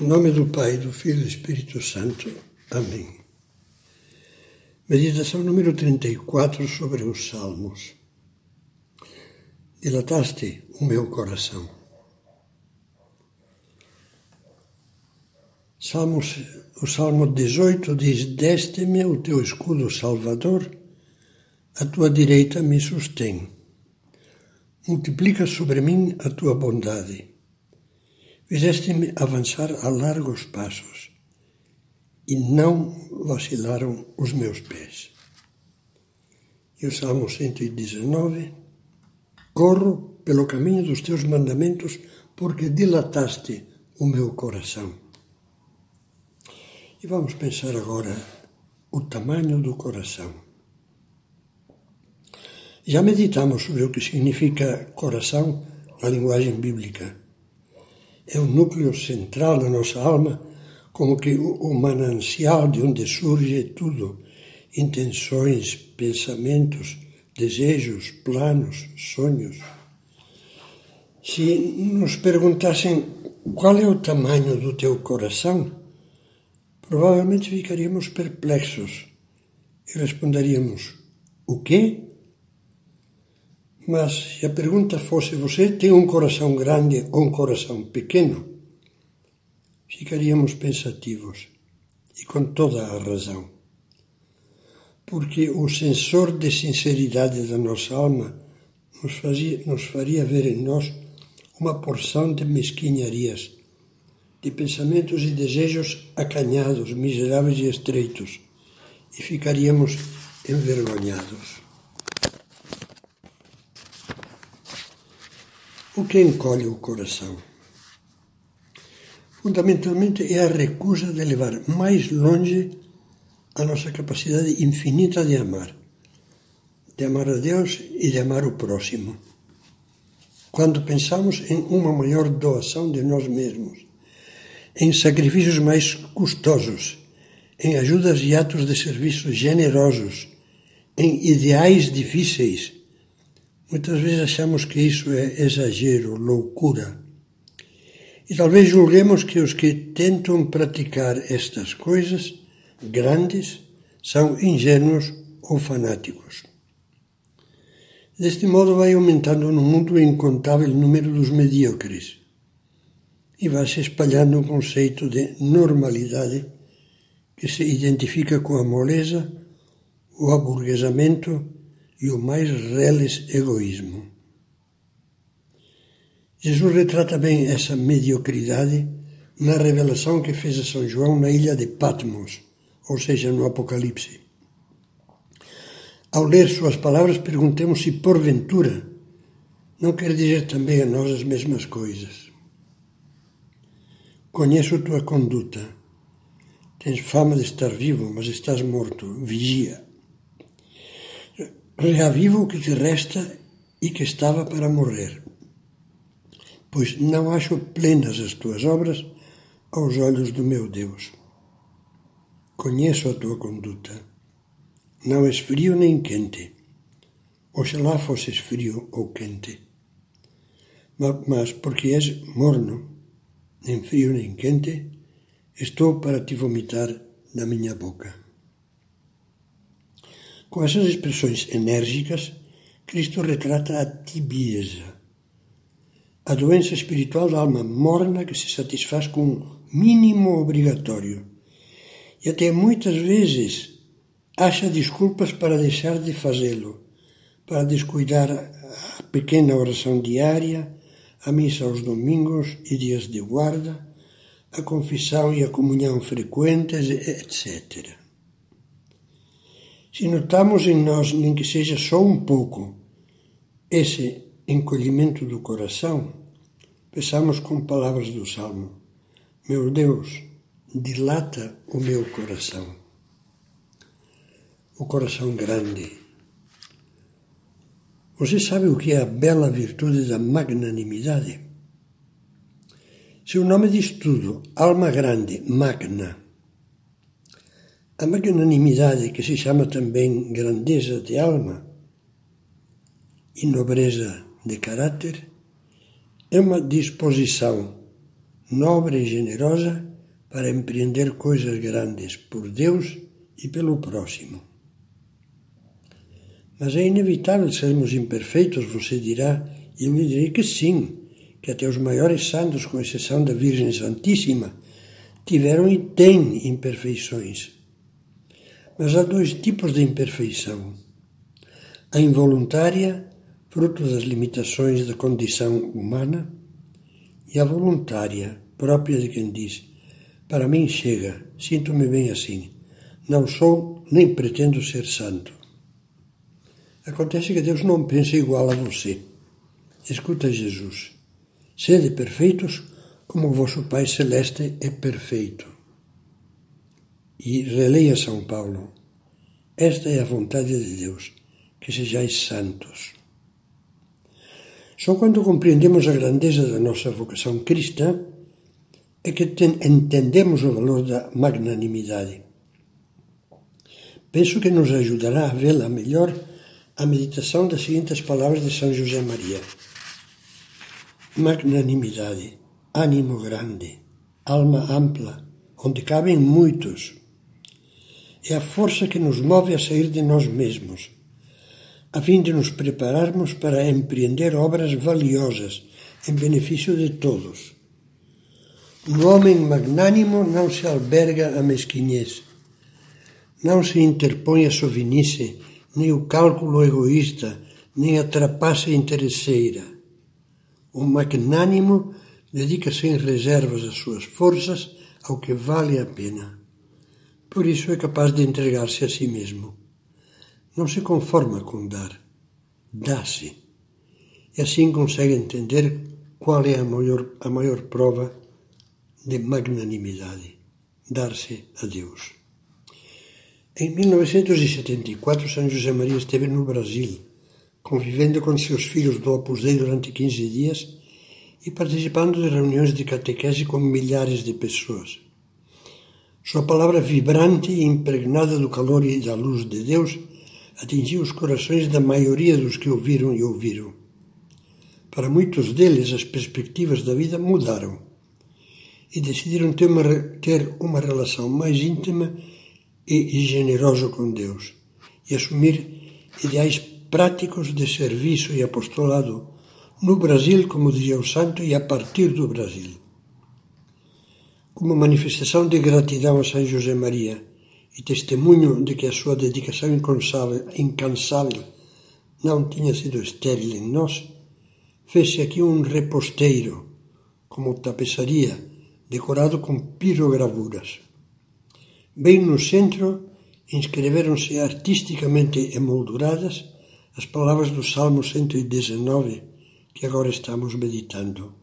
Em nome do Pai, do Filho e do Espírito Santo. Amém. Meditação número 34 sobre os Salmos. Dilataste o meu coração. Salmos, o Salmo 18 diz: Deste-me o teu escudo salvador, a tua direita me sustém. Multiplica sobre mim a tua bondade Fizeste-me avançar a largos passos e não vacilaram os meus pés. E o Salmo 119: Corro pelo caminho dos teus mandamentos, porque dilataste o meu coração. E vamos pensar agora o tamanho do coração. Já meditamos sobre o que significa coração na linguagem bíblica é o núcleo central da nossa alma, como que o manancial de onde surge tudo, intenções, pensamentos, desejos, planos, sonhos. Se nos perguntassem qual é o tamanho do teu coração, provavelmente ficaríamos perplexos e responderíamos: O quê? Mas se a pergunta fosse: você tem um coração grande ou um coração pequeno? Ficaríamos pensativos, e com toda a razão. Porque o sensor de sinceridade da nossa alma nos, fazia, nos faria ver em nós uma porção de mesquinharias, de pensamentos e desejos acanhados, miseráveis e estreitos, e ficaríamos envergonhados. O que encolhe o coração? Fundamentalmente é a recusa de levar mais longe a nossa capacidade infinita de amar, de amar a Deus e de amar o próximo. Quando pensamos em uma maior doação de nós mesmos, em sacrifícios mais custosos, em ajudas e atos de serviço generosos, em ideais difíceis, Muitas vezes achamos que isso é exagero, loucura. E talvez julguemos que os que tentam praticar estas coisas grandes são ingênuos ou fanáticos. Deste modo vai aumentando no mundo o incontável número dos medíocres e vai se espalhando um conceito de normalidade que se identifica com a moleza, o aburguesamento e o mais reles egoísmo. Jesus retrata bem essa mediocridade na revelação que fez a São João na ilha de Patmos, ou seja, no Apocalipse. Ao ler suas palavras, perguntemos se, porventura, não quer dizer também a nós as mesmas coisas. Conheço tua conduta. Tens fama de estar vivo, mas estás morto. Vigia reaviva o que te resta e que estava para morrer. Pois não acho plenas as tuas obras aos olhos do meu Deus. Conheço a tua conduta. Não és frio nem quente. Oxalá fosses frio ou quente. Mas porque és morno, nem frio nem quente, estou para te vomitar da minha boca. Com essas expressões enérgicas, Cristo retrata a tibieza, a doença espiritual da alma morna que se satisfaz com um mínimo obrigatório e até muitas vezes acha desculpas para deixar de fazê-lo, para descuidar a pequena oração diária, a missa aos domingos e dias de guarda, a confissão e a comunhão frequentes, etc. Se notamos em nós, nem que seja só um pouco, esse encolhimento do coração, pensamos com palavras do Salmo: Meu Deus, dilata o meu coração. O coração grande. Você sabe o que é a bela virtude da magnanimidade? Seu nome diz tudo: alma grande, magna. A magnanimidade, que se chama também grandeza de alma e nobreza de caráter, é uma disposição nobre e generosa para empreender coisas grandes por Deus e pelo próximo. Mas é inevitável sermos imperfeitos, você dirá, e eu lhe direi que sim, que até os maiores santos, com exceção da Virgem Santíssima, tiveram e têm imperfeições. Mas há dois tipos de imperfeição: a involuntária, fruto das limitações da condição humana, e a voluntária, própria de quem diz: Para mim chega, sinto-me bem assim, não sou nem pretendo ser santo. Acontece que Deus não pensa igual a você. Escuta Jesus. Sede perfeitos como vosso Pai Celeste é perfeito. E releia São Paulo. Esta é a vontade de Deus, que sejais santos. Só quando compreendemos a grandeza da nossa vocação cristã é que entendemos o valor da magnanimidade. Penso que nos ajudará a vê-la melhor a meditação das seguintes palavras de São José Maria: Magnanimidade, ânimo grande, alma ampla, onde cabem muitos. É a força que nos move a sair de nós mesmos, a fim de nos prepararmos para empreender obras valiosas em benefício de todos. Um homem magnânimo não se alberga a mesquinhez, não se interpõe a sovinice nem o cálculo egoísta, nem a trapaça interesseira. O magnânimo dedica sem reservas as suas forças ao que vale a pena. Por isso é capaz de entregar-se a si mesmo. Não se conforma com dar, dá-se. E assim consegue entender qual é a maior, a maior prova de magnanimidade: dar-se a Deus. Em 1974, São José Maria esteve no Brasil, convivendo com seus filhos do Opus Dei durante 15 dias e participando de reuniões de catequese com milhares de pessoas. Sua palavra vibrante e impregnada do calor e da luz de Deus atingiu os corações da maioria dos que ouviram e ouviram. Para muitos deles, as perspectivas da vida mudaram e decidiram ter uma, ter uma relação mais íntima e generoso com Deus e assumir ideais práticos de serviço e apostolado no Brasil, como dizia o santo, e a partir do Brasil. Como manifestação de gratidão a São José Maria e testemunho de que a sua dedicação incansável não tinha sido estéril em nós, fez-se aqui um reposteiro, como tapeçaria, decorado com pirogravuras. Bem no centro, inscreveram-se artisticamente emolduradas as palavras do Salmo 119 que agora estamos meditando.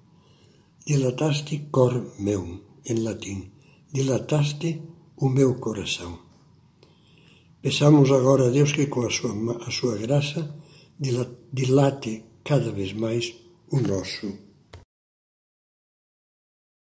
Dilataste cor meu, em latim. Dilataste o meu coração. Peçamos agora a Deus que, com a sua, a sua graça, dilate cada vez mais o nosso